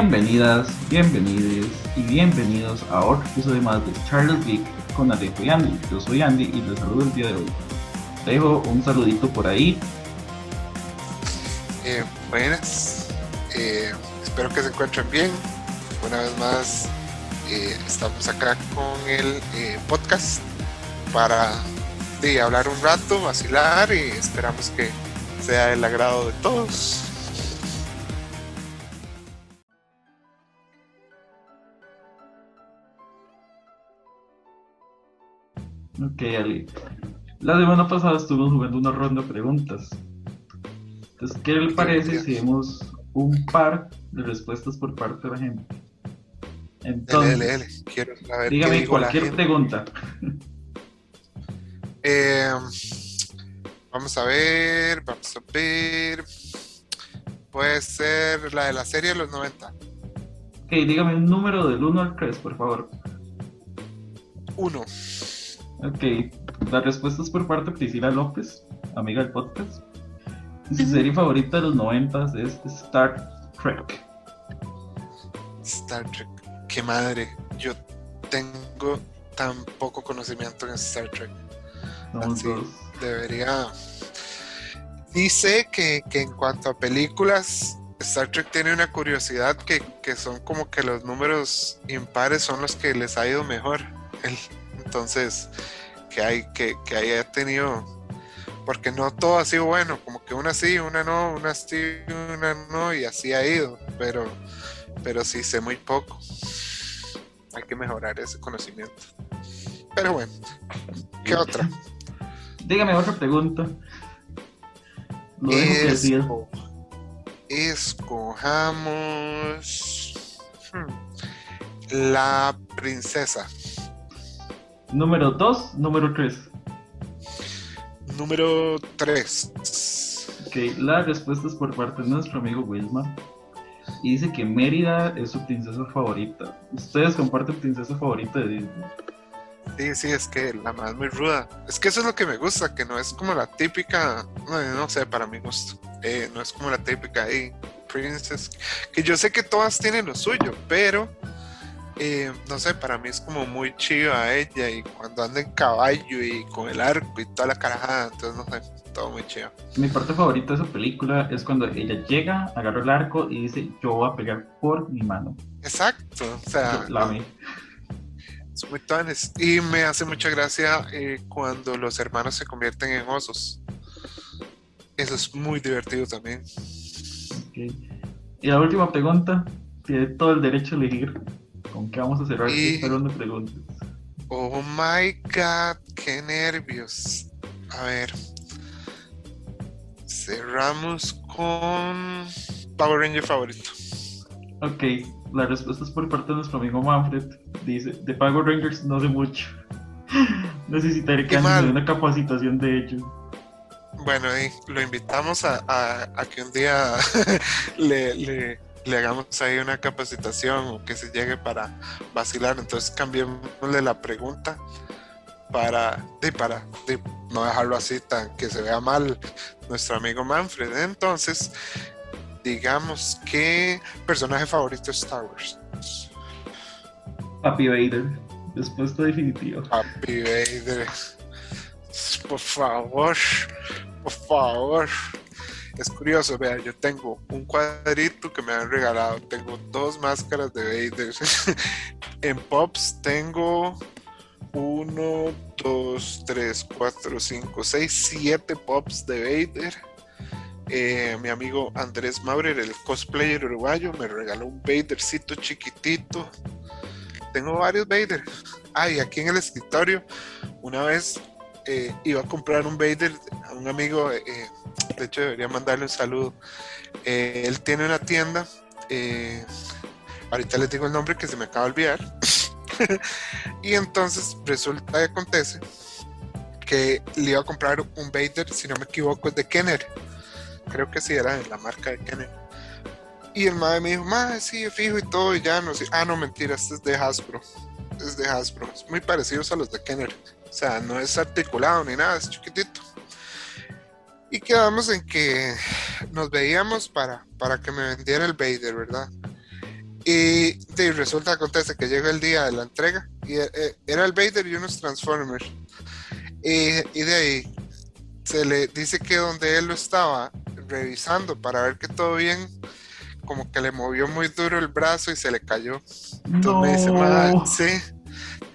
Bienvenidas, bienvenidos y bienvenidos a otro episodio más de Charles Geek con Alejo y Andy. Yo soy Andy y les saludo el día de hoy. Dejo un saludito por ahí. Eh, buenas, eh, espero que se encuentren bien. Una vez más, eh, estamos acá con el eh, podcast para de, hablar un rato, vacilar y esperamos que sea el agrado de todos. Ok, Ali. La semana pasada estuvimos jugando una ronda de preguntas. Entonces, ¿qué le parece si vemos un par de respuestas por parte de la gente? Entonces, Dele, dele, dele. Quiero saber dígame cualquier pregunta. Eh, vamos a ver, vamos a ver. Puede ser la de la serie de los 90. Ok, dígame un número del 1 al 3, por favor. Uno. Ok, la respuesta es por parte de Priscila López, amiga del podcast. Y su serie favorita de los 90 es Star Trek. Star Trek. Qué madre. Yo tengo tan poco conocimiento en Star Trek. Somos Así. dos. Debería. Y sé que, que en cuanto a películas, Star Trek tiene una curiosidad que, que son como que los números impares son los que les ha ido mejor. El- entonces, que hay que, que haya tenido. Porque no todo ha sido bueno, como que una sí, una no, una sí, una no, y así ha ido. Pero, pero sí sé muy poco. Hay que mejorar ese conocimiento. Pero bueno, ¿qué otra? Dígame otra pregunta. Lo. Esco- Escojamos hmm, la princesa. Número 2, número 3. Número 3. Ok, la respuesta es por parte de nuestro amigo Wilma. Y dice que Mérida es su princesa favorita. Ustedes comparten princesa favorita de Disney. Sí, sí, es que la más muy ruda. Es que eso es lo que me gusta, que no es como la típica, no, no sé, para mi gusto. eh, no es como la típica ahí, princess. Que yo sé que todas tienen lo suyo, pero eh, no sé, para mí es como muy chiva ella y cuando anda en caballo y con el arco y toda la carajada, entonces no sé, todo muy chido. Mi parte favorita de esa película es cuando ella llega, agarra el arco y dice: Yo voy a pegar por mi mano. Exacto, o sea, la es muy tuanes. Y me hace mucha gracia eh, cuando los hermanos se convierten en osos. Eso es muy divertido también. Y la última pregunta: tiene todo el derecho a elegir con qué vamos a cerrar Y- de preguntas. Oh my god, qué nervios. A ver. Cerramos con Power Ranger favorito. Ok, la respuesta es por parte de nuestro amigo Manfred. Dice, de Power Rangers no sé mucho. Necesitaré que mal. una capacitación de ello. Bueno, y lo invitamos a, a- a que un día le, le- le hagamos ahí una capacitación o que se llegue para vacilar. Entonces cambiémosle la pregunta para, de, para de no dejarlo así tan que se vea mal nuestro amigo Manfred. Entonces, digamos que personaje favorito de Star Wars. Papi Vader. Respuesta definitiva. Happy Vader. Por favor, por favor. Es curioso, vea, yo tengo un cuadrito que me han regalado. Tengo dos máscaras de Vader. en Pops tengo uno, dos, tres, cuatro, cinco, seis, siete Pops de Vader. Eh, mi amigo Andrés Maurer, el cosplayer uruguayo, me regaló un Vadercito chiquitito. Tengo varios Vader. Ah, y aquí en el escritorio, una vez eh, iba a comprar un Vader a un amigo, eh, de hecho debería mandarle un saludo. Eh, él tiene una tienda, eh, ahorita les digo el nombre que se me acaba de olvidar. y entonces resulta y acontece que le iba a comprar un Vader, si no me equivoco, es de Kenner. Creo que sí era de la marca de Kenner. Y el madre me dijo, madre, sí, fijo y todo, y ya no sé. Ah, no, mentira, este es de Hasbro. Es de Hasbro. Es muy parecido a los de Kenner. O sea, no es articulado ni nada, es chiquitito. Y quedamos en que nos veíamos para, para que me vendiera el Vader, ¿verdad? Y de, resulta, acontece que llega el día de la entrega y eh, era el Vader y unos Transformers. Y, y de ahí se le dice que donde él lo estaba revisando para ver que todo bien, como que le movió muy duro el brazo y se le cayó. Entonces me dice, sí.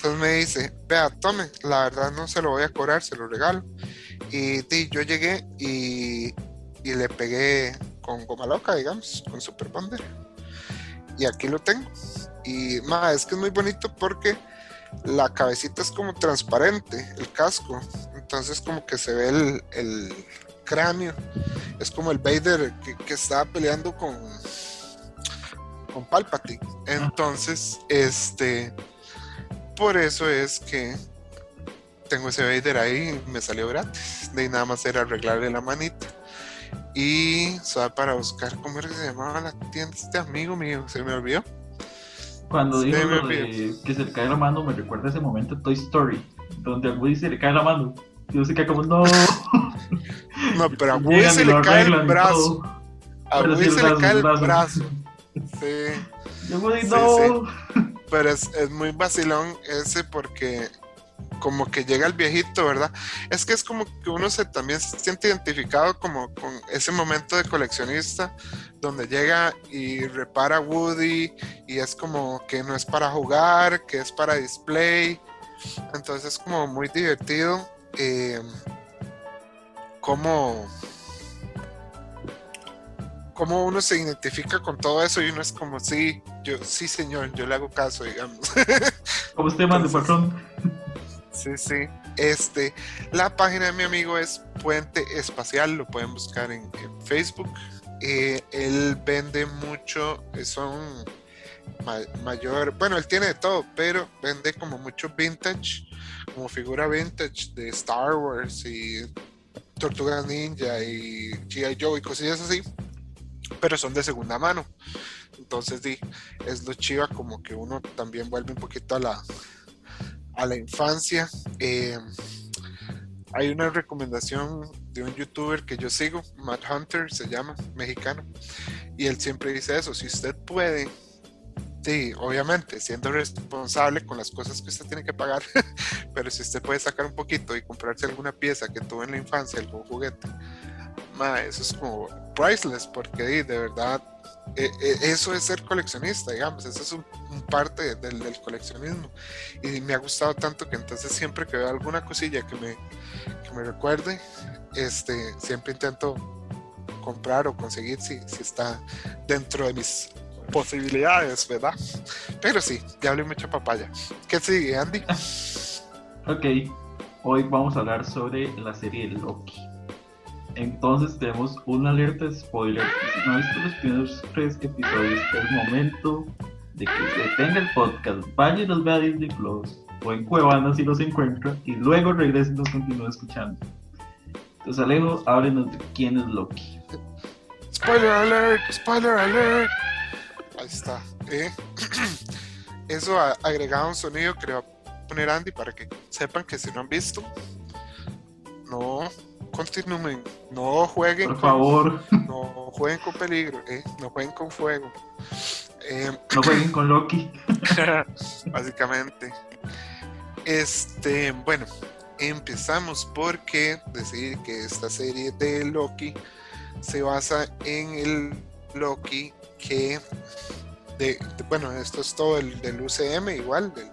Entonces me dice, vea, tome, la verdad no se lo voy a cobrar, se lo regalo. Y, yo llegué y, y, le pegué con goma loca, digamos, con Super Bonder. Y aquí lo tengo. Y más, es que es muy bonito porque la cabecita es como transparente, el casco. Entonces como que se ve el, el cráneo. Es como el Vader que, que estaba peleando con, con Palpatine. Entonces, este, por eso es que tengo ese Vader ahí, me salió gratis. De nada más era arreglarle la manita. Y solo para buscar cómo era que se llamaba la tienda este amigo mío, se me olvidó. Cuando dijo que se le cae la mano, me recuerda ese momento Toy Story, donde a Woody se le cae la mano. Y yo se queda como, no. No, pero a Woody se le cae el brazo. A Woody se le cae el brazo. Sí. Yo Woody, no. Pero es, es muy vacilón ese porque como que llega el viejito, ¿verdad? Es que es como que uno se también se siente identificado como con ese momento de coleccionista donde llega y repara Woody y es como que no es para jugar, que es para display. Entonces es como muy divertido. Eh, cómo, cómo uno se identifica con todo eso y uno es como, sí, yo, sí señor, yo le hago caso, digamos. Como usted manda, patrón. Sí, sí. Este, la página de mi amigo es Puente Espacial, lo pueden buscar en, Facebook. Eh, él vende mucho, eh, son mayor, bueno, él tiene de todo, pero vende como mucho vintage, como figura vintage de Star Wars y Tortugas Ninja y G.I. Joe y cosillas así, pero son de segunda mano. Entonces, di, es lo chiva como que uno también vuelve un poquito a la, a la infancia. Eh, hay una recomendación de un youtuber que yo sigo, Matt Hunter se llama, mexicano, y él siempre dice eso, si usted puede, sí, obviamente, siendo responsable con las cosas que usted tiene que pagar, pero si usted puede sacar un poquito y comprarse alguna pieza que tuvo en la infancia, algún juguete, eso es como priceless, porque de verdad eh, eh, eso es ser coleccionista, digamos, eso es un, parte del, coleccionismo. Y me ha gustado tanto que entonces siempre que veo alguna cosilla que me, que me recuerde, este, siempre intento comprar o conseguir si, si está dentro de mis posibilidades, ¿verdad? Pero sí, ya hablé mucha papaya. ¿Qué sigue, Andy? ok, hoy vamos a hablar sobre la serie Loki. Entonces tenemos una alerta de spoiler. Si no ha visto los primeros tres episodios, es momento de que se detenga el podcast, vaya y los vea a Disney Plus o en Cuevana si los encuentra y luego regresen y nos continúe escuchando. Entonces Alejo, háblenos de quién es Loki. Spoiler alert, spoiler alert. Ahí está. ¿eh? Eso ha agregado un sonido que le va a poner Andy para que sepan que si no han visto, no continúen, no jueguen. Por favor. No jueguen con peligro, ¿eh? no jueguen con fuego. Eh, no jueguen con Loki. básicamente. Este, bueno, empezamos porque decir que esta serie de Loki se basa en el Loki que de, bueno, esto es todo el del UCM igual del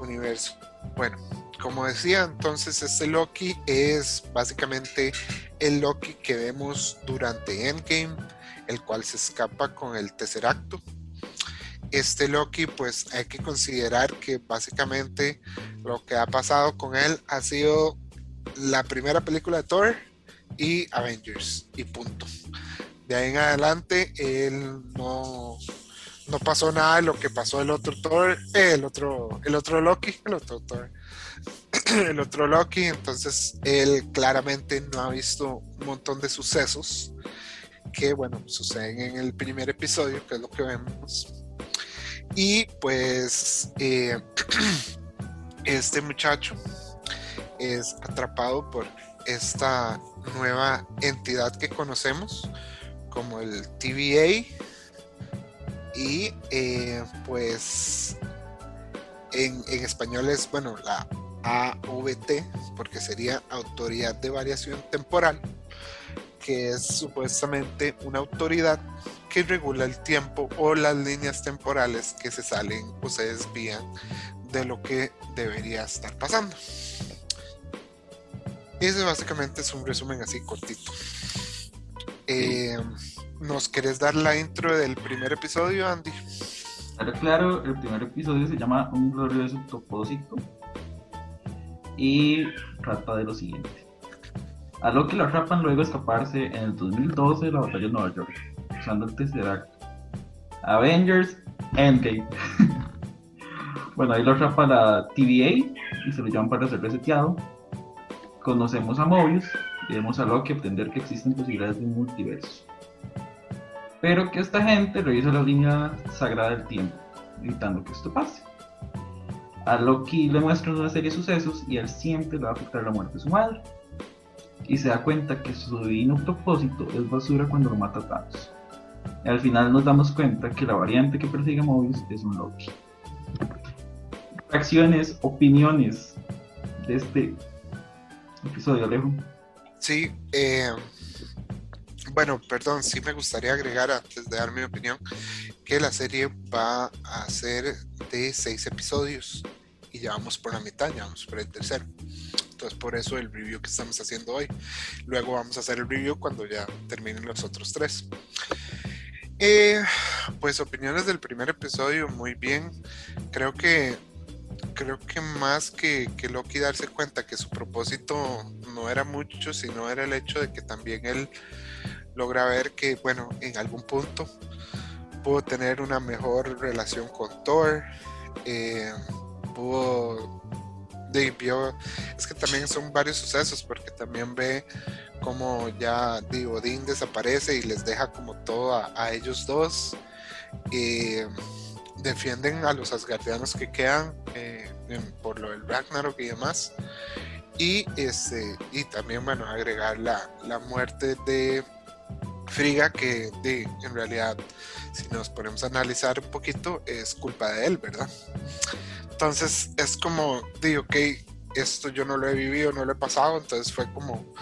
universo. Bueno, como decía, entonces este Loki es básicamente el Loki que vemos durante Endgame, el cual se escapa con el tercer acto. Este Loki, pues hay que considerar que básicamente lo que ha pasado con él ha sido la primera película de Thor y Avengers y punto. De ahí en adelante él no, no pasó nada de lo que pasó el otro Thor, el otro, el otro Loki, el otro Thor el otro Loki, entonces él claramente no ha visto un montón de sucesos que, bueno, suceden en el primer episodio, que es lo que vemos. Y pues eh, este muchacho es atrapado por esta nueva entidad que conocemos como el TVA Y eh, pues en, en, español es, bueno, la AVT, porque sería Autoridad de Variación Temporal, que es supuestamente una autoridad que regula el tiempo o las líneas temporales que se salen o se desvían de lo que debería estar pasando. Ese básicamente es un resumen así cortito. Eh, ¿Nos querés dar la intro del primer episodio, Andy? Claro, claro, el primer episodio se llama Un glorioso propósito y trata de lo siguiente. A lo que lo rapan luego escaparse en el 2012 de la batalla de Nueva York, usando el Tesseract. Avengers Endgame. bueno, ahí lo rapa la TVA y se lo llaman para ser reseteado. Conocemos a Mobius y vemos a Loki aprender que existen posibilidades de un multiverso. Pero que esta gente revisa la línea sagrada del tiempo, evitando que esto pase. A Loki le muestran una serie de sucesos y él siempre le va a afectar la muerte de su madre. Y se da cuenta que su divino propósito es basura cuando lo mata a Thanos. Y al final nos damos cuenta que la variante que persigue Mobius es un Loki. Reacciones, opiniones de este episodio, Alejo. Sí, eh, bueno, perdón, sí me gustaría agregar antes de dar mi opinión que la serie va a ser de seis episodios y ya vamos por la mitad, ya vamos por el tercero. Entonces por eso el review que estamos haciendo hoy. Luego vamos a hacer el review cuando ya terminen los otros tres. Eh, pues opiniones del primer episodio, muy bien. Creo que creo que más que, que Loki darse cuenta que su propósito no era mucho, sino era el hecho de que también él logra ver que, bueno, en algún punto pudo tener una mejor relación con Thor, eh, pudo, es que también son varios sucesos, porque también ve como ya de desaparece y les deja como todo a, ellos dos. Eh, defienden a los asgardianos que quedan eh, por lo del Ragnarok y demás. Y, este, y también, bueno, agregar la, la muerte de Friga, que de, en realidad, si nos ponemos a analizar un poquito, es culpa de él, ¿verdad? Entonces es como, digo, ok, esto yo no lo he vivido, no lo he pasado, entonces fue como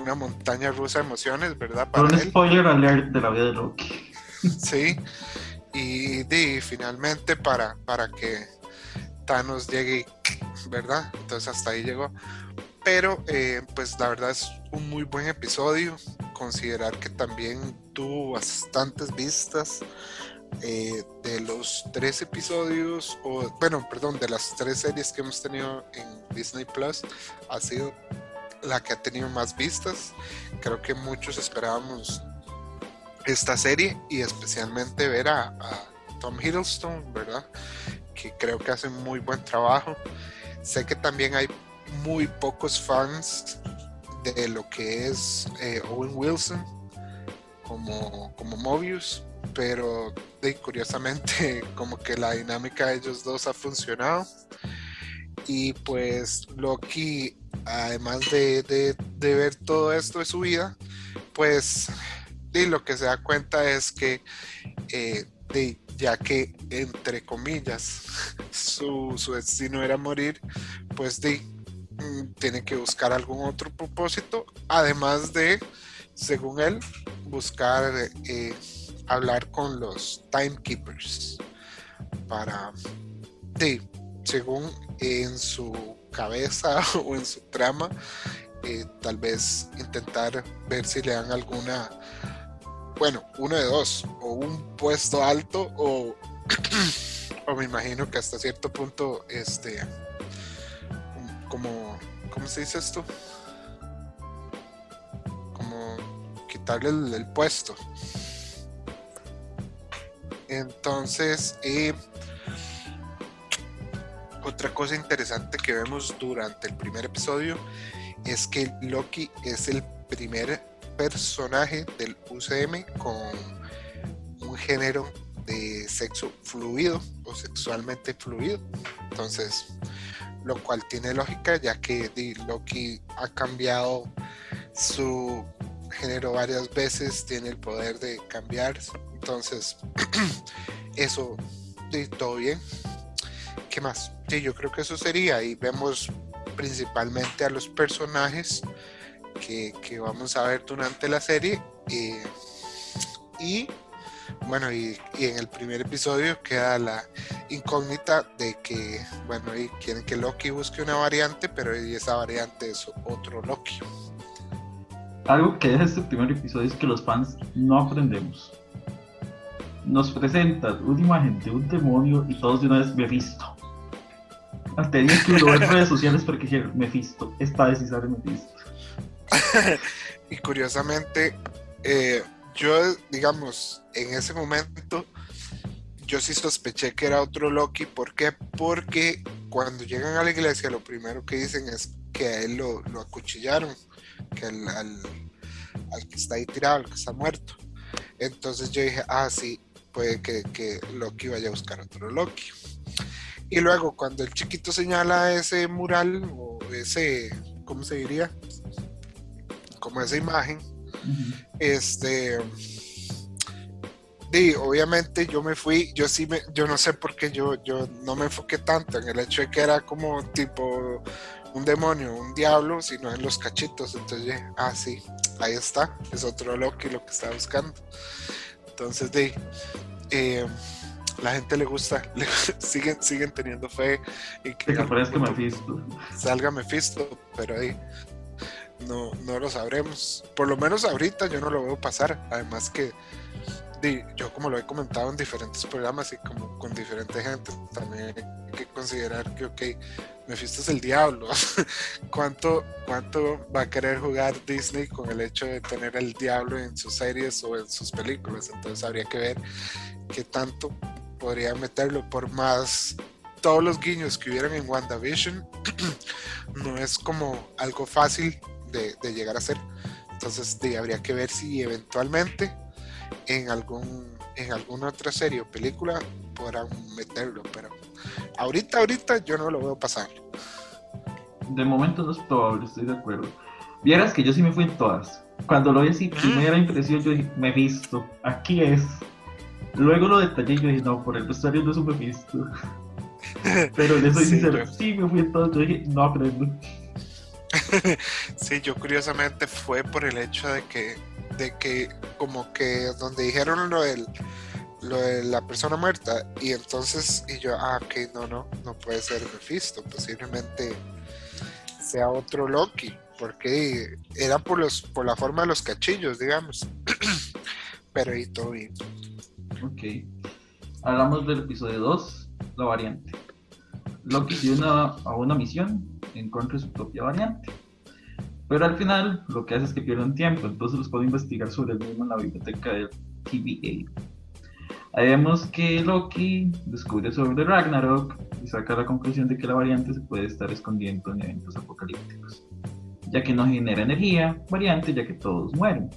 una montaña rusa de emociones, ¿verdad? Para un spoiler alert de la vida de Loki. Sí, y, y finalmente para, para que Thanos llegue, ¿verdad? Entonces hasta ahí llegó. Pero eh, pues la verdad es un muy buen episodio. Considerar que también tuvo bastantes vistas. Eh, de los tres episodios, o bueno, perdón, de las tres series que hemos tenido en Disney Plus, ha sido la que ha tenido más vistas. Creo que muchos esperábamos esta serie y especialmente ver a, a Tom Hiddleston, ¿verdad? Que creo que hace muy buen trabajo. Sé que también hay muy pocos fans de lo que es eh, Owen Wilson como, como Mobius, pero curiosamente como que la dinámica de ellos dos ha funcionado. Y pues Loki, además de, de, ver todo esto de su vida, pues lo que se da cuenta es que eh, ya que entre comillas su, su, destino era morir, pues de, tiene que buscar algún otro propósito, además de, según él, buscar eh, hablar con los timekeepers para, de, según en su cabeza o en su trama, eh, tal vez intentar ver si le dan alguna, bueno, uno de dos, o un puesto alto o, o me imagino que hasta cierto punto, este, como, ¿cómo se dice esto? Como quitarle el, puesto. Entonces, eh, otra cosa interesante que vemos durante el primer episodio es que Loki es el primer personaje del UCM con un género de sexo fluido o sexualmente fluido. Entonces, lo cual tiene lógica ya que Loki ha cambiado su género varias veces, tiene el poder de cambiar, Entonces, eso, sí, todo bien. ¿Qué más? Sí, yo creo que eso sería. Y vemos principalmente a los personajes que, que vamos a ver durante la serie. eh, y bueno, y, y en el primer episodio queda la incógnita de que, bueno, y quieren que Loki busque una variante, pero esa variante es otro Loki. Algo que deja este primer episodio es que los fans no aprendemos. Nos presentan una imagen de un demonio y todos de una vez Mephisto. Tenía que ir en redes sociales porque dijeron Mephisto, esta vez sí sale Mephisto. y curiosamente, eh, yo, digamos, en ese momento, yo sí sospeché que era otro Loki. ¿Por qué? Porque cuando llegan a la iglesia, lo primero que dicen es que a él lo, lo acuchillaron, que al, al, que está ahí tirado, al que está muerto. Entonces yo dije, ah, sí, puede que, que Loki vaya a buscar otro Loki. Y luego, cuando el chiquito señala ese mural, o ese, ¿cómo se diría? Como esa imagen, Este y obviamente yo me fui yo sí me yo no sé por qué yo yo no me enfoqué tanto en el hecho de que era como tipo un demonio un diablo sino en los cachitos. Entonces dije, ah sí ahí está es otro Loki lo que está buscando. Entonces de eh, la gente le gusta le- siguen siguen teniendo fe y que Que en aparezca Mephisto. salga Mephisto, pero ahí no, no lo sabremos. Por lo menos ahorita yo no lo veo pasar. Además que yo como lo he comentado en diferentes programas y como con diferente gente, también hay que considerar que, ok, Mephisto es el diablo. ¿Cuánto, ¿Cuánto va a querer jugar Disney con el hecho de tener el diablo en sus series o en sus películas? Entonces habría que ver qué tanto podría meterlo por más todos los guiños que hubieran en WandaVision no es como algo fácil de, de llegar a ser. Entonces sí, habría que ver si eventualmente en algún en alguna otra serie o película podrán meterlo, pero ahorita, ahorita yo no lo veo pasar. De momento no es probable, estoy de acuerdo. Vieras que yo sí me fui en todas. Cuando lo vi así, primera impresión, yo dije, Mephisto, aquí es. Luego lo detallé y yo dije, no, por el vestuario no es un Mephisto. Pero le soy Sí, sincero, yo- sí me fui en todas, yo dije, no aprendo. Sí, yo curiosamente fue por el hecho de que, de que como que donde dijeron lo del lo de la persona muerta y entonces y yo ah ok no no no puede ser Mephisto posiblemente sea otro Loki porque era por los por la forma de los cachillos digamos pero y todo bien Ok. Hablamos del episodio 2, la variante. Loki una, a una misión en contra de su propia variante. Pero al final lo que hace es que pierden tiempo, entonces los puede investigar sobre el mismo en la biblioteca del TVA. Ahí vemos que Loki descubre sobre Ragnarok y saca la conclusión de que la variante se puede estar escondiendo en eventos apocalípticos, ya que no genera energía, variante ya que todos mueren.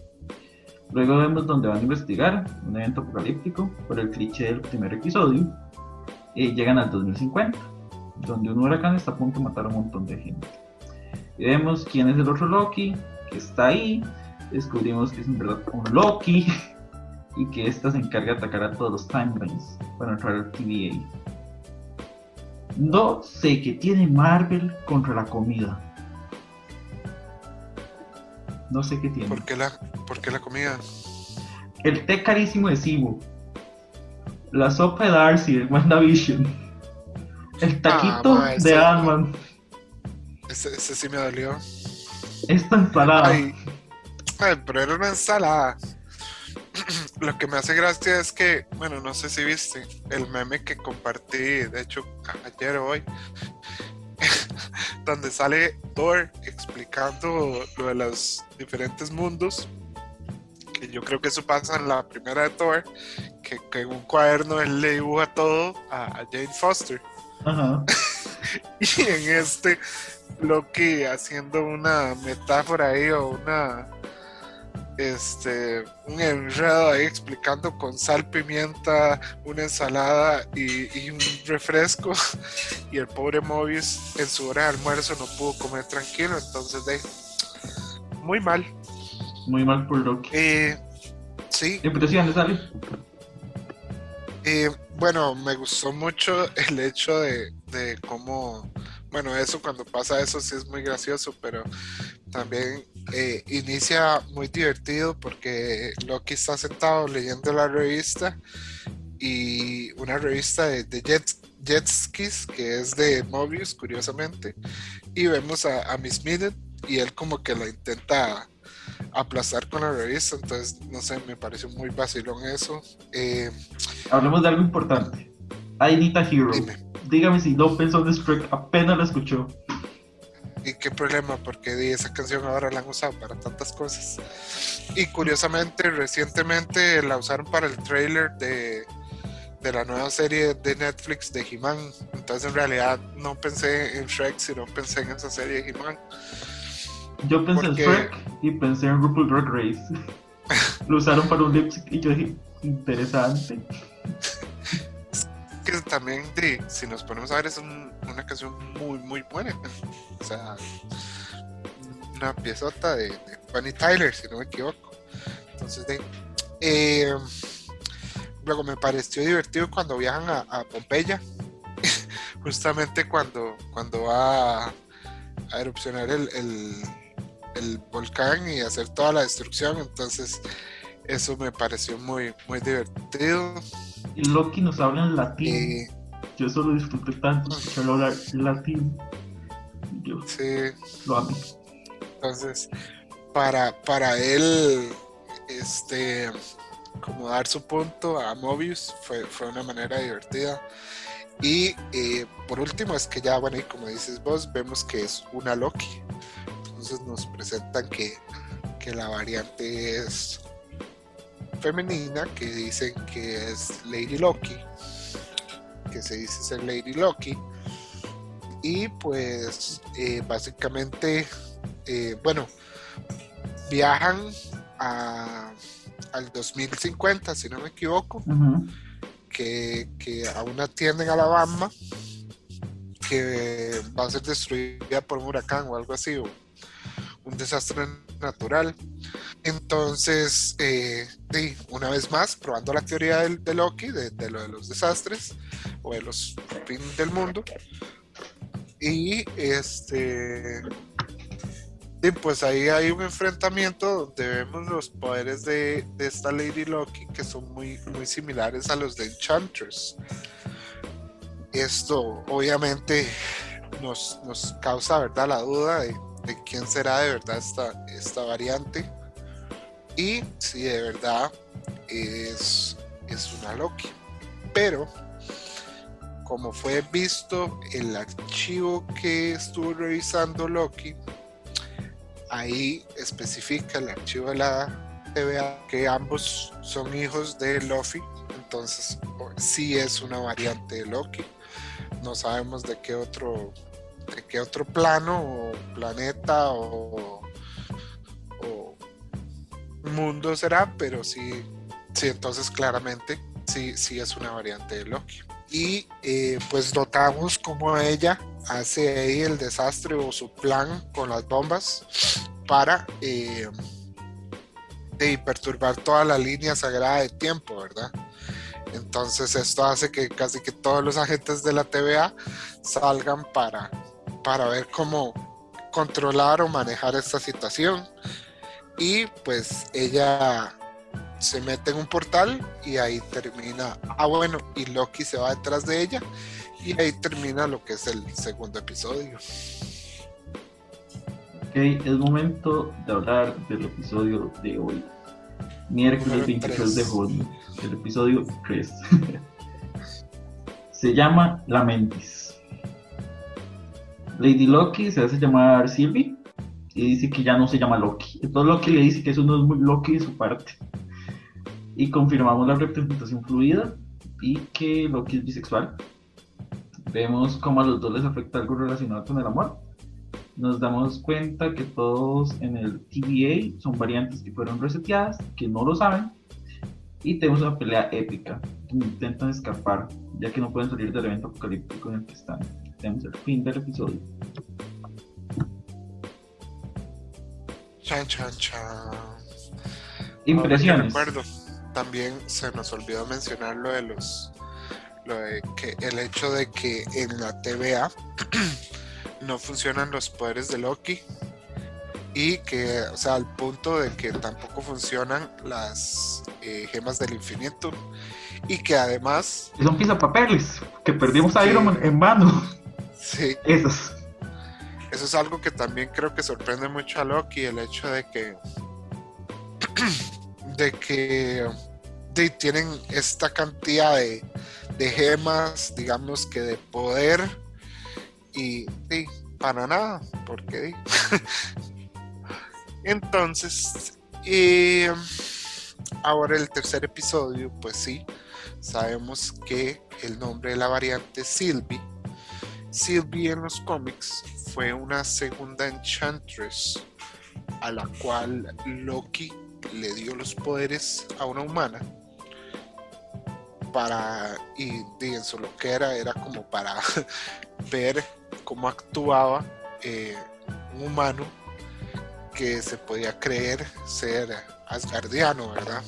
Luego vemos donde van a investigar un evento apocalíptico por el cliché del primer episodio y llegan al 2050, donde un huracán está a punto de matar a un montón de gente. Y vemos quién es el otro Loki que está ahí, descubrimos que es en verdad un Loki y que ésta se encarga de atacar a todos los timelines para entrar al TVA. No sé qué tiene Marvel contra la comida. No sé qué tiene. ¿por qué la por qué la comida? El té carísimo de Sibo. La sopa de Darcy de WandaVision. El taquito ma, ese- de Ant-Man. ese, ese sí me dolió Esta ensalada. Ay, ay, pero era una ensalada. Lo que me hace gracia es que, bueno, no sé si viste el meme que compartí, de hecho, ayer o hoy, donde sale Thor explicando lo de los diferentes mundos. Que yo creo que eso pasa en la primera de Thor, que, que en un cuaderno él le dibuja todo a, a Jane Foster. Ajá. Y en este, Loki haciendo una metáfora ahí o una. Este, un enredo ahí explicando con sal, pimienta, una ensalada y, y un refresco. Y el pobre Mobius en su hora de almuerzo no pudo comer tranquilo. Entonces, de muy mal. Muy mal por Loki. Eh, sí, Eh, pero sí, ¿dónde sale? Y bueno, me gustó mucho el hecho de, de cómo, bueno, eso cuando pasa eso sí es muy gracioso, pero también eh, inicia muy divertido porque Loki está sentado leyendo la revista y una revista de, de Jet, que es de Mobius, curiosamente, y vemos a, a Miss Minute y él como que la intenta aplastar con la revista. Entonces, no sé, me pareció muy vacilón eso. Eh, Hablemos de algo importante. I Hero. Dígame si no pensó en Shrek, apenas lo escuchó. ¿Y qué problema? Porque esa canción ahora la han usado para tantas cosas. Y curiosamente, recientemente la usaron para el trailer de, de la nueva serie de Netflix de He-Man. Entonces, en realidad, no pensé en Shrek, sino pensé en esa serie de He-Man. Yo pensé en Shrek y pensé en RuPaul Drag Race. Lo usaron para un lip y yo dije, interesante. Que también, si nos ponemos a ver, es una canción muy, muy buena. O sea, una piezota de, de Bunny Tyler, si no me equivoco. Entonces, de, eh, luego me pareció divertido cuando viajan a, Pompeya. Justamente cuando, cuando va a erupcionar el el volcán y hacer toda la destrucción. Entonces, eso me pareció muy, muy divertido. Y Loki nos habla en latín. Yo solo disfruté tanto escucharlo hablar latín. Yo sí. lo amo. Entonces, para, para él, este, como dar su punto a Mobius fue, fue una manera divertida. Y eh, por último, es que ya, bueno, y como dices vos, vemos que es una Loki entonces nos presentan que, la variante es femenina, que dicen que es Lady Loki, que se dice ser Lady Loki. Y pues eh, básicamente, eh, bueno, viajan a, al 2050, si no me equivoco, que, que, a una tienda en Alabama que va a ser destruida por un huracán o algo así, un desastre natural. Entonces, eh, una vez más, probando la teoría de, Loki, de, lo de los desastres o de los fines del mundo. Y este. Y pues ahí hay un enfrentamiento donde vemos los poderes de, esta Lady Loki que son muy, muy similares a los de Enchantress. Esto obviamente nos, nos causa, ¿verdad?, la duda de de quién será de verdad esta, esta variante y si de verdad es, es una Loki. Pero, como fue visto el archivo que estuvo revisando Loki, ahí especifica el archivo de la TVA que ambos son hijos de Luffy. Entonces, sí es una variante de Loki. No sabemos de qué otro qué otro plano o planeta o, mundo será, pero sí, sí, entonces claramente sí, sí es una variante de Loki. Y eh, pues notamos como ella hace ahí el desastre o su plan con las bombas para eh, de perturbar toda la línea sagrada de tiempo, ¿verdad? Entonces esto hace que casi que todos los agentes de la TVA salgan para para ver cómo controlar o manejar esta situación. Y pues ella se mete en un portal y ahí termina. Ah, bueno, y Loki se va detrás de ella y ahí termina lo que es el segundo episodio. Ok, es momento de hablar del episodio de hoy. Miércoles 23 de junio, el episodio 3. se llama La Mentis. Lady Loki se hace llamar Sylvie y dice que ya no se llama Loki. Entonces Loki le dice que eso no es muy Loki de su parte. Y confirmamos la representación fluida y que Loki es bisexual. Vemos cómo a los dos les afecta algo relacionado con el amor. Nos damos cuenta que todos en el TVA son variantes que fueron reseteadas, que no lo saben. Y tenemos una pelea épica. Intentan escapar, ya que no pueden salir del evento apocalíptico en el que están fin del episodio. Chan, chan, chan. Impresiones. Recuerdo, también se nos olvidó mencionar lo de los lo de que el hecho de que en la TVA no funcionan los poderes de Loki y que, o sea, al punto de que tampoco funcionan las eh, gemas del infinito y que además... Son papeles que perdimos a Iron Man en mano. Sí. Esos. Eso es algo que también creo que sorprende mucho a Loki, el hecho de que... de que tienen esta cantidad de, de, gemas, digamos que de poder y, para nada, porque entonces y ahora el tercer episodio, pues sí, sabemos que el nombre de la variante es Sylvie. Sylvie en los cómics fue una segunda Enchantress a la cual Loki le dio los poderes a una humana para y, en su loquera era como para ver cómo actuaba eh, un humano que se podía creer ser asgardiano, ¿verdad?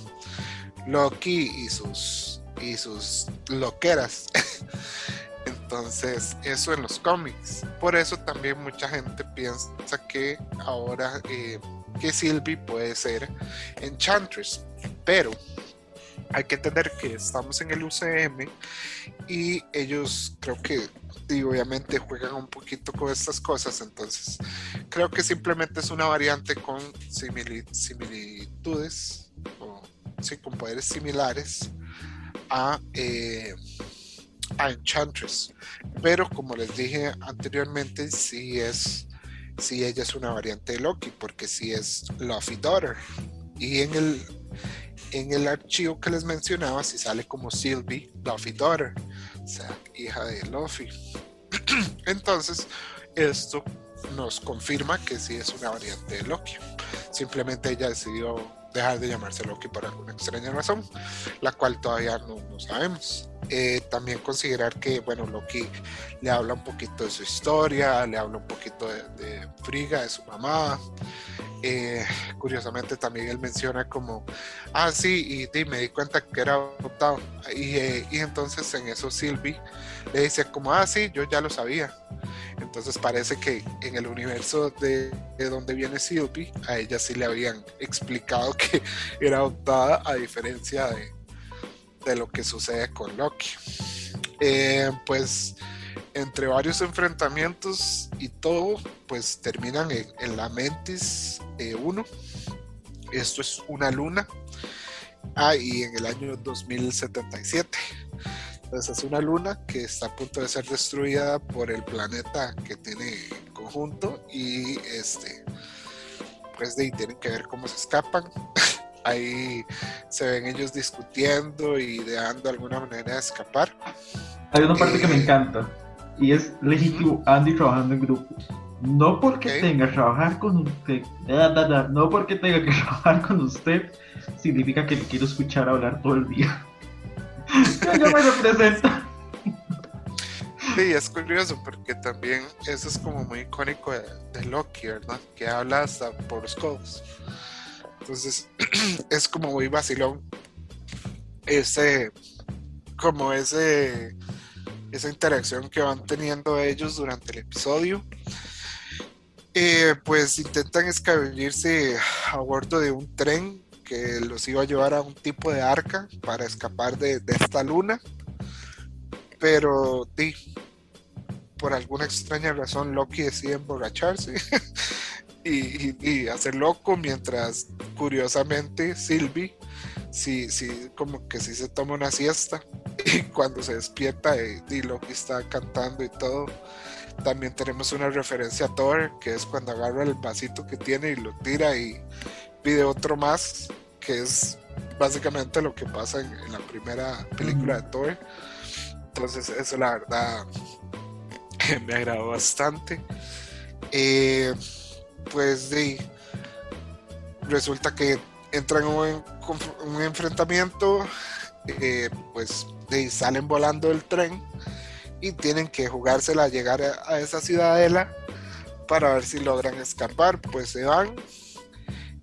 Loki y sus y sus loqueras. Entonces, eso en los cómics. Por eso también mucha gente piensa que ahora eh, que Sylvie puede ser Enchantress. Pero hay que entender que estamos en el UCM y ellos creo que y obviamente juegan un poquito con estas cosas, entonces creo que simplemente es una variante con similitudes o sí, con poderes similares a, eh, a Enchantress, pero como les dije anteriormente, sí es sí ella es una variante de Loki, porque sí es Luffy Daughter. Y en el en el archivo que les mencionaba, si sale como Sylvie, Luffy Daughter, o sea, hija de Luffy. Entonces, esto nos confirma que sí es una variante de Loki. Simplemente ella decidió dejar de llamarse Loki por alguna extraña razón, la cual todavía no sabemos. Eh, también considerar que, bueno, Loki le habla un poquito de su historia, le habla un poquito de, Friga, de su mamá, eh, curiosamente también él menciona como, ah, sí, y, me di cuenta que era adoptado. Y, eh, y, entonces en eso Sylvie le dice como, ah, sí, yo ya lo sabía. Entonces parece que en el universo de, de donde viene Sylvie, a ella sí le habían explicado que era adoptada, a diferencia de, de lo que sucede con Loki. Eh, pues entre varios enfrentamientos y todo, pues terminan en, la Mentis 1. Eh, Esto es una luna. Ah, y en el año 2077. Entonces es una luna que está a punto de ser destruida por el planeta que tiene conjunto y este pues de tienen que ver cómo se escapan. Ahí se ven ellos discutiendo y ideando alguna manera de escapar. Hay una parte que me encanta y es legítimo Andy trabajando en grupo. No porque tenga que trabajar con usted, no porque tenga que trabajar con usted, significa que le quiero escuchar hablar todo el día. Yo me representa. Sí, es curioso porque también eso es como muy icónico de, Loki, ¿verdad? Que habla hasta por los codos. Entonces, es como muy vacilón. Ese, como ese esa interacción que van teniendo ellos durante el episodio. Eh, pues intentan escabullirse a bordo de un tren que los iba a llevar a un tipo de arca para escapar de, esta luna. Pero por alguna extraña razón Loki decide emborracharse y, y, hacer loco mientras curiosamente Sylvie sí, sí, como que sí se toma una siesta y cuando se despierta y, y Loki está cantando y todo. También tenemos una referencia a Thor, que es cuando agarra el vasito que tiene y lo tira y pide otro más, que es básicamente lo que pasa en, la primera película de Thor. Entonces eso la verdad me agradó bastante. Eh, pues resulta que entran en un, enfrentamiento, eh, pues salen volando del tren y tienen que jugársela llegar a, esa ciudadela para ver si logran escapar. Pues se van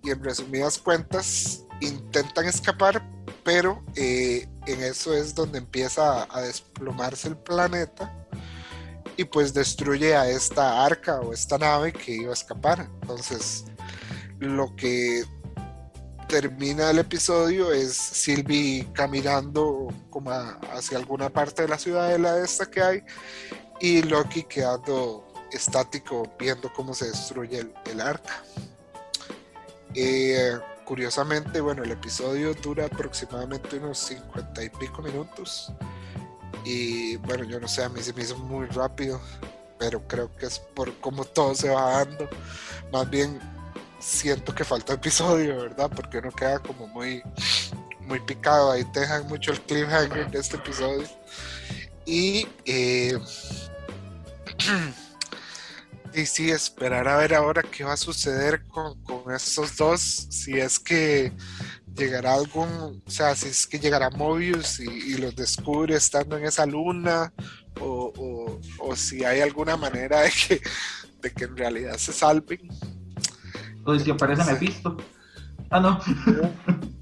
y en resumidas cuentas intentan escapar, pero eh, en eso es donde empieza a desplomarse el planeta y pues destruye a esta arca o esta nave que iba a escapar. Entonces, lo que termina el episodio es Sylvie caminando como hacia alguna parte de la ciudadela esta que hay y Loki quedando estático viendo cómo se destruye el, arca. Eh, curiosamente, bueno, el episodio dura aproximadamente unos 50 y pico minutos. Y bueno, yo no sé, a mí se me hizo muy rápido, pero creo que es por cómo todo se va dando. Más bien siento que falta episodio, ¿verdad? Porque uno queda como muy, muy picado. Ahí te dejan mucho el cliffhanger de este episodio. Y eh, y sí, esperar a ver ahora qué va a suceder con, estos dos, si es que llegará algún, o sea, si es que llegará Mobius y, los descubre estando en esa luna, o, si hay alguna manera de que, de que en realidad se salven. O si aparece Mephisto. Ah, no.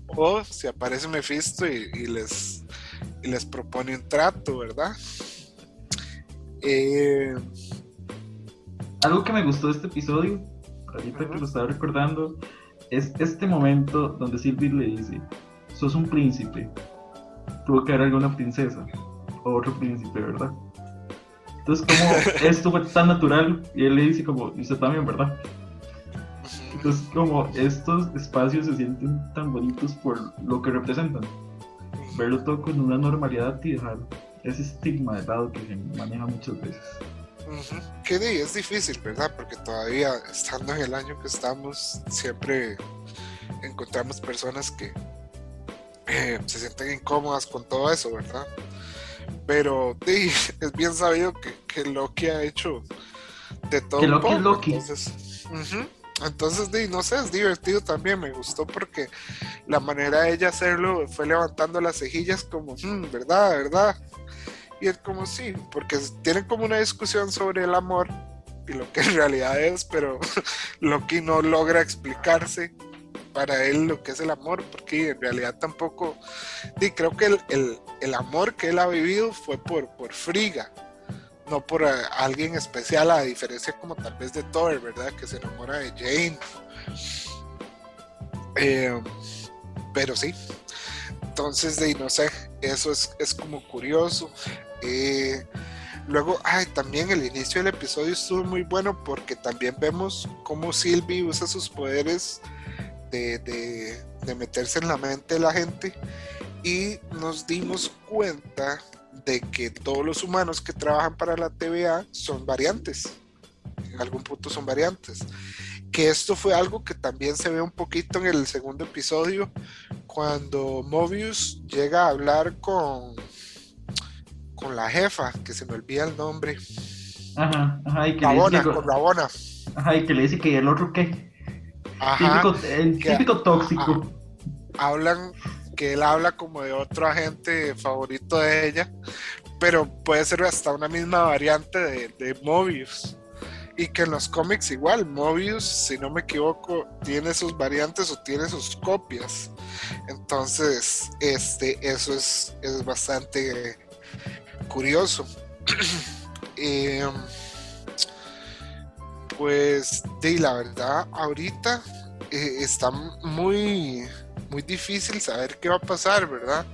O, si aparece Mephisto y, les, y les propone un trato, ¿verdad? Eh, algo que me gustó de este episodio, ahorita que lo estaba recordando, es este momento donde Sylvie le dice, sos un príncipe, tuvo que haber alguna princesa, o otro príncipe, ¿verdad? Entonces, como esto fue tan natural, y él le dice como, y usted también, ¿verdad? Entonces, como estos espacios se sienten tan bonitos por lo que representan. Verlo todo con una normalidad y dejar ese estigma de lado que se maneja muchas veces. Que es difícil, ¿verdad? Porque todavía estando en el año que estamos, siempre encontramos personas que eh, se sienten incómodas con todo eso, ¿verdad? Pero sí, es bien sabido que, que Loki ha hecho de todo. Que Loki es Loki. Entonces, no sé, es divertido también, me gustó porque la manera de ella hacerlo fue levantando las cejillas como, hmm, ¿verdad? ¿Verdad? Y es como sí, porque tienen como una discusión sobre el amor y lo que en realidad es, pero Loki no logra explicarse para él lo que es el amor, porque en realidad tampoco, y creo que el, amor que él ha vivido fue por, por Friga, no por alguien especial, a diferencia como tal vez de Thor, ¿verdad? Que se enamora de Jane. Eh, pero sí, entonces, de no sé, eso es, es como curioso. Eh, luego, ay, también el inicio del episodio estuvo muy bueno porque también vemos cómo Sylvie usa sus poderes de, de, meterse en la mente de la gente y nos dimos cuenta de que todos los humanos que trabajan para la TVA son variantes. En algún punto son variantes. Que esto fue algo que también se ve un poquito en el segundo episodio, cuando Mobius llega a hablar con, con la jefa, que se me olvida el nombre. Ajá, ajá, y que Rabona, le dice, con Rabona. Ajá, y que le dice que el otro qué. Ajá, típico, el típico tóxico. hablan que él habla como de otro agente favorito de ella, pero puede ser hasta una misma variante de, de Mobius y que en los cómics igual, Mobius, si no me equivoco, tiene sus variantes o tiene sus copias. Entonces, este, eso es, es bastante curioso. Em, pues, de la verdad, ahorita eh, está muy, muy difícil saber qué va a pasar, ¿verdad?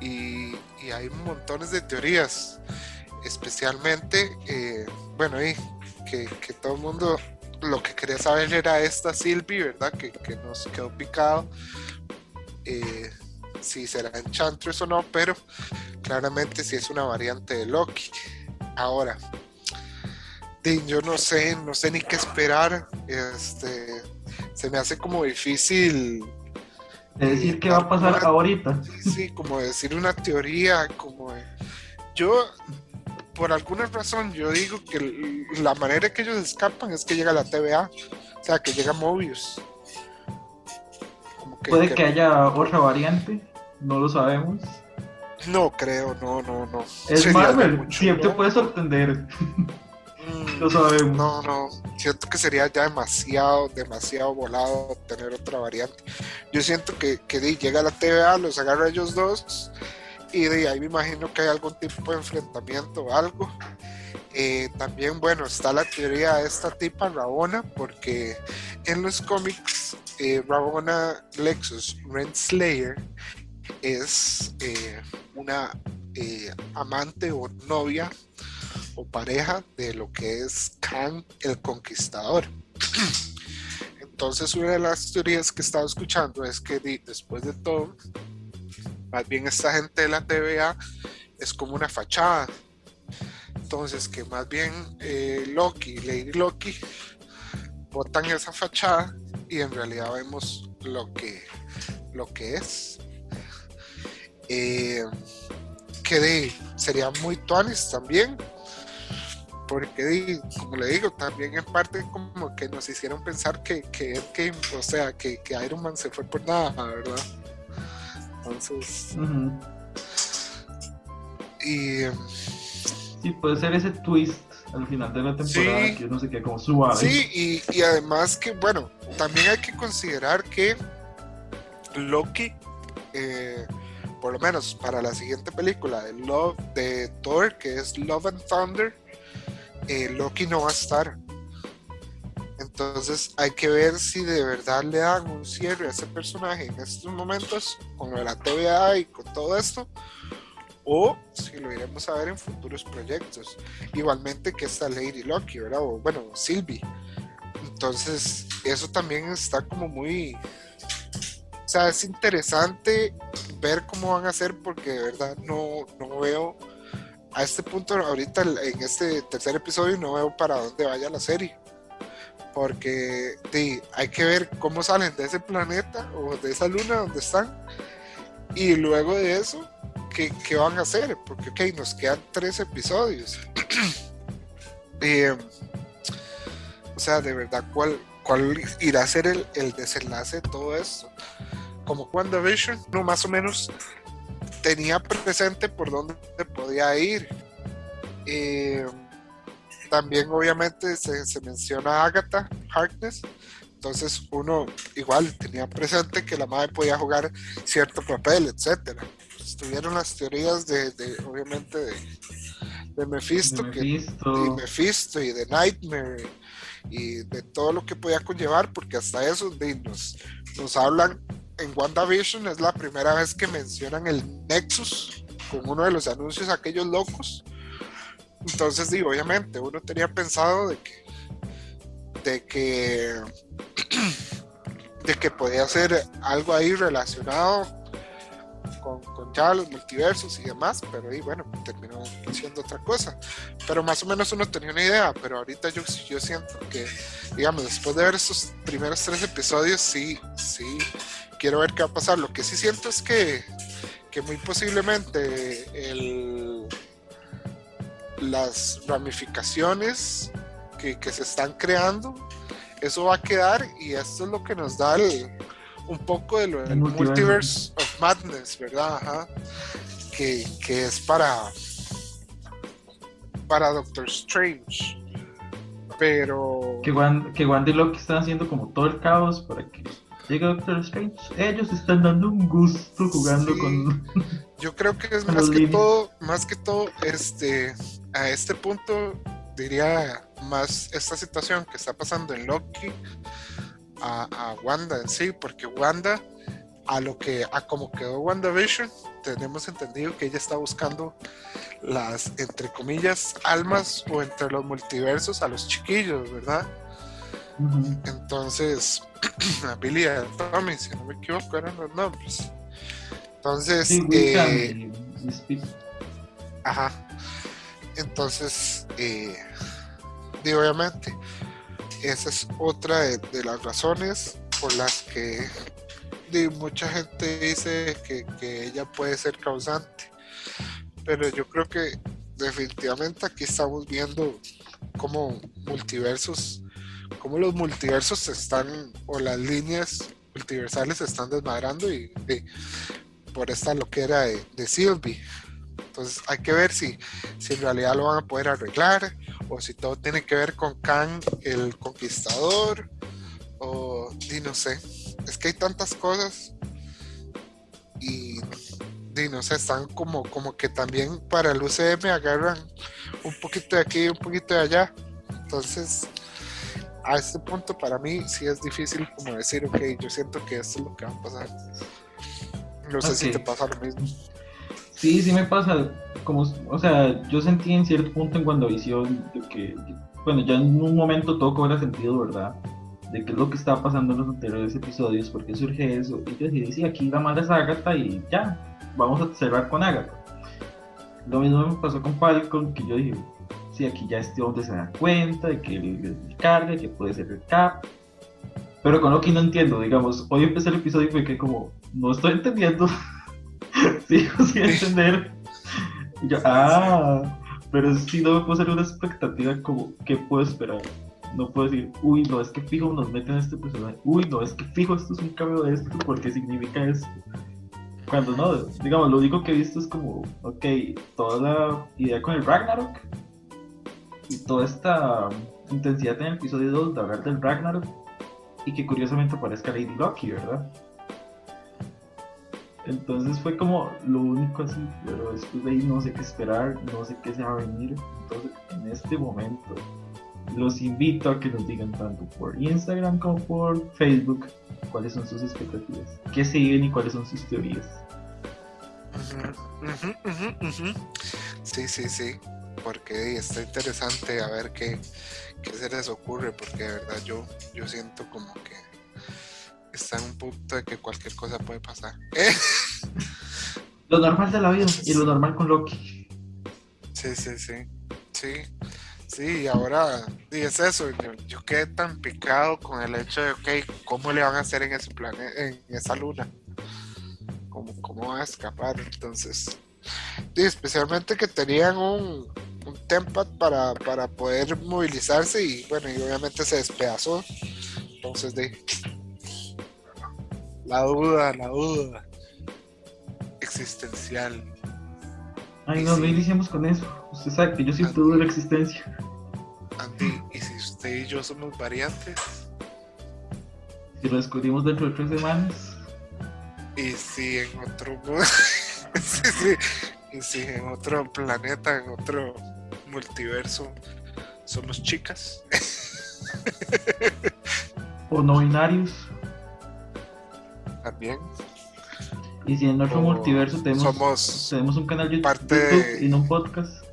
Y, hay montones de teorías, especialmente, eh, bueno, y que, todo el mundo lo que quería saber era esta Sylvie, ¿verdad? Que, nos quedó picado. Eh, si será Enchantress o no, pero claramente si es una variante de Loki. Ahora, yo no sé, no sé ni qué esperar. Este, se me hace como difícil. decir qué va a pasar ahorita. Sí, como decir una teoría, como yo por alguna razón yo digo que la manera que ellos escapan es que llega la TVA, o sea, que llega Mobius. Puede que, haya otra variante, no lo sabemos. No creo, no, no, no. Es Marvel, siempre puede sorprender. Mm, lo sabemos. No, no, siento que sería ya demasiado, demasiado volado tener otra variante. Yo siento que, que llega la TVA, los agarra ellos dos y de ahí me imagino que hay algún tipo de enfrentamiento o algo. Eh, también, bueno, está la teoría de esta tipa Rabona, porque en los cómics, eh, Rabona Lexus Renslayer es eh, una amante o novia o pareja de lo que es Khan el Conquistador. Entonces, una de las teorías que he estado escuchando es que después de todo, más bien esta gente de la TVA es como una fachada. Entonces, que más bien eh, Loki, Lady Loki, botan esa fachada y en realidad vemos lo que, lo que es. Eh, que sería muy tuanis también porque como le digo, también en parte como que nos hicieron pensar que, que o sea, que, que, Iron Man se fue por nada, ¿verdad? Entonces... Y... Sí, puede ser ese twist al final de la temporada que no sé qué, como suave. Sí, y, y además que, bueno, también hay que considerar que Loki... Eh, por lo menos para la siguiente película de Love de Thor, que es Love and Thunder, eh, Loki no va a estar. Entonces hay que ver si de verdad le dan un cierre a ese personaje en estos momentos con la TVA y con todo esto, o si lo iremos a ver en futuros proyectos. Igualmente que esta Lady Loki, ¿verdad? O bueno, Sylvie. Entonces eso también está como muy... Sea, es interesante ver cómo van a hacer porque de verdad no, no veo a este punto, ahorita en este tercer episodio, no veo para dónde vaya la serie. Porque hay que ver cómo salen de ese planeta o de esa luna donde están. Y luego de eso, ¿qué, qué van a hacer? Porque, ok, nos quedan tres episodios. o sea, de verdad, ¿cuál, cuál irá a ser el, el desenlace de todo esto? Como WandaVision, no, más o menos tenía presente por dónde podía ir. Eh, también obviamente se, menciona a Agatha Harkness, entonces uno igual tenía presente que la madre podía jugar cierto papel, etcétera. Estuvieron las teorías de, obviamente de, de Mephisto, y Mephisto y de Nightmare y de todo lo que podía conllevar, porque hasta eso nos, nos hablan en WandaVision es la primera vez que mencionan el Nexus con uno de los anuncios aquellos locos. Entonces, digo, obviamente, uno tenía pensado de que de que de que podía ser algo ahí relacionado con, con, los multiversos y demás, pero ahí bueno, terminó siendo otra cosa. Pero más o menos uno tenía una idea, pero ahorita yo, yo siento que, digamos, después de ver estos primeros tres episodios, sí, sí, quiero ver qué va a pasar. Lo que sí siento es que, que muy posiblemente el, las ramificaciones que, que, se están creando, eso va a quedar y esto es lo que nos da un poco de lo del multiverse of madness, ¿verdad? Que, que, es para para Doctor Strange. Pero. Que, Wanda, que Wanda y Loki están haciendo como todo el caos para que llega Doctor Strange. Ellos están dando un gusto jugando con. Yo creo que es más que todo, más que todo, este, a este punto diría más esta situación que está pasando en Loki a, a Wanda en sí, porque Wanda a lo que a como quedó WandaVision, tenemos entendido que ella está buscando las entre comillas almas o entre los multiversos a los chiquillos, ¿verdad? Entonces, a Billy y Tommy, si no me equivoco, eran los nombres. Entonces, eh, ajá. Entonces, eh, obviamente, esa es otra de, las razones por las que mucha gente dice que, ella puede ser causante. Pero yo creo que definitivamente aquí estamos viendo como multiversos cómo los multiversos están, o las líneas multiversales se están desmadrando y, por esta loquera de, de. Entonces hay que ver si, si en realidad lo van a poder arreglar o si todo tiene que ver con Kang el conquistador o y no sé. Es que hay tantas cosas y di, no sé, están como, como que también para el UCM agarran un poquito de aquí, un poquito de allá. Entonces, a este punto para mí sí es difícil como decir, ok, yo siento que esto es lo que va a pasar. No sé si te pasa lo mismo. Sí, sí me pasa. Como, o sea, yo sentí en cierto punto en WandaVision de que, bueno, ya en un momento todo cobra sentido, ¿verdad? De qué es lo que estaba pasando en los anteriores episodios, por qué surge eso. Y yo dije, sí, aquí la mala es Agatha y ya, vamos a cerrar con Agatha. Lo mismo me pasó con Falcon, que yo dije, sí, aquí ya este hombre se da cuenta de que él carga, que puede ser el Cap. Pero con Loki no entiendo, digamos, hoy empecé el episodio y fue que como, no estoy entendiendo. Sigo sin entender. Y yo, ah, pero si no me puedo hacer una expectativa como, ¿qué puedo esperar? No puedo decir, uy, no, es que fijo nos meten a este personaje. Uy, no, es que fijo esto es un cambio de esto porque significa esto. Cuando no, digamos, lo único que he visto es como, ok, toda la idea con el Ragnarok y toda esta intensidad en el episodio 2 de hablar del Ragnarok y que curiosamente aparezca Lady Loki, ¿verdad? Entonces fue como lo único así, pero después de ahí no sé qué esperar, no sé qué se va a venir. Entonces en este momento los invito a que nos digan tanto por Instagram como por Facebook cuáles son sus expectativas, qué siguen y cuáles son sus teorías. Sí, sí, sí. Porque está interesante a ver qué, qué se les ocurre, porque de verdad yo, yo siento como que está en un punto de que cualquier cosa puede pasar. Eh, Lo normal de la vida y lo normal con Loki. Sí, sí, sí. Sí, sí, y ahora, y es eso, yo, yo quedé tan picado con el hecho de, ok, ¿cómo le van a hacer en ese planeta, en esa luna? ¿Cómo, cómo va a escapar? Entonces, y especialmente que tenían un, un tempad para, para poder movilizarse y bueno, y obviamente se despedazó. Entonces, de la duda, la duda existencial. Ay, no, no iniciamos con eso. Usted sabe que yo siempre dudo la existencia. Andy, ¿y si usted y yo somos variantes? Si lo descubrimos dentro de tres semanas, Y si en otro sí, sí. Y si en otro planeta, en otro multiverso, somos chicas. o no binarios. También. Y si en nuestro O multiverso tenemos, somos tenemos un canal parte YouTube de- y no un podcast.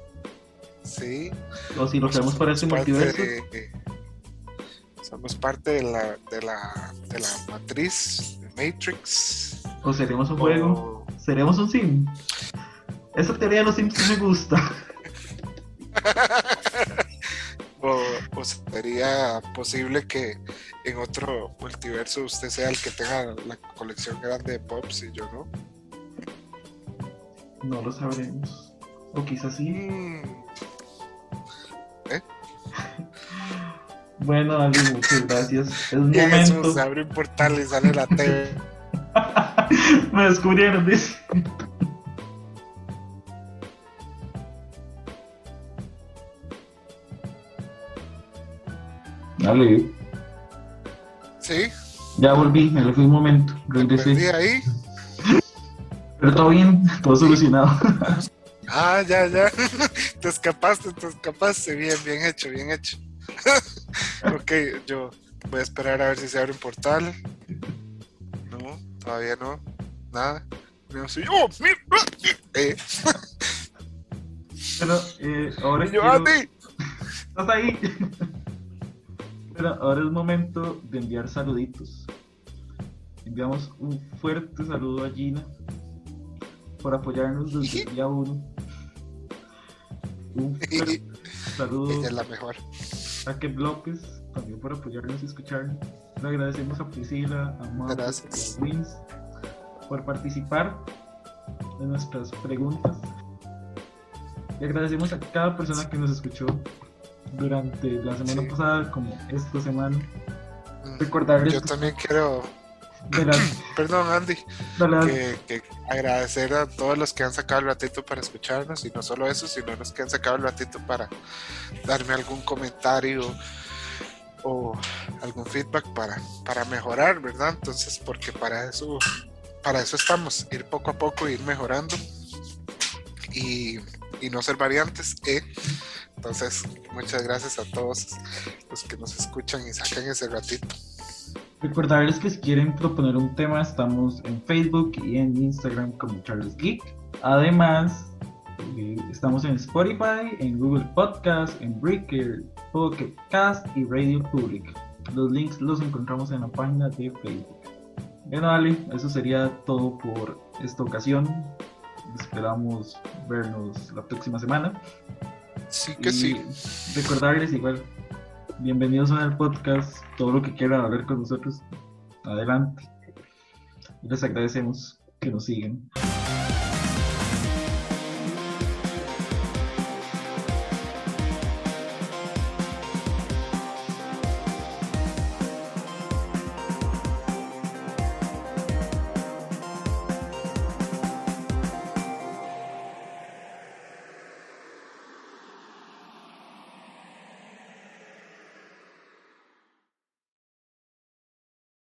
sí. O si lo creamos para parte multiverso. de- somos parte de la, de la, de la matriz de Matrix. O seremos un juego. Seremos un sim. Esa teoría de los sims me gusta. O, o sería posible que en otro multiverso usted sea el que tenga la colección grande de pops y yo no. No lo sabremos. O quizás sí. Mm, Bueno, Ali, muchas gracias. Es un momento. se abre un portal y sale la TV. me descubrieron, dice. Dale. Sí, Ya volví, me lo fui un momento. Regresé. ahí. Pero todo bien, todo solucionado. Ah, ya, ya. Te escapaste, te escapaste. Bien, bien hecho, bien hecho. ok, yo voy a esperar a ver si se abre un portal. No, todavía no. Nada. No soy ¡Oh, mira! Eh, Pero eh, ahora yo, quiero- Andy. ¿Estás ahí? Ahora es momento de enviar saluditos. Enviamos un fuerte saludo a Gina por apoyarnos desde el día 1. Un fuerte saludo Ella es la mejor. a Kev López también por apoyarnos y escucharnos. Le agradecemos a Priscila, a y a Wins por participar en nuestras preguntas. Y agradecemos a cada persona que nos escuchó durante la semana Sí. pasada como esta semana. Mm, Recordarles Yo que también quiero, perdón Andy, que, que agradecer a todos los que han sacado el ratito para escucharnos y no solo eso, sino los que han sacado el ratito para darme algún comentario o algún feedback para, para mejorar, ¿verdad? Entonces, porque para eso para eso estamos, ir poco a poco, ir mejorando y, y no ser variantes. ¿eh? Entonces, muchas gracias a todos los que nos escuchan y sacan ese ratito. Recordarles que si quieren proponer un tema, estamos en Facebook y en Instagram como Charles Geek. Además, eh, estamos en Spotify, en Google Podcast, en Breaker, Pocket Cast y Radio Public. Los links los encontramos en la página de Facebook. Bueno, dale, eso sería todo por esta ocasión. Esperamos vernos la próxima semana. Sí que sí. Recordarles igual, bienvenidos al podcast, todo lo que quieran hablar con nosotros, adelante. Les agradecemos que nos siguen.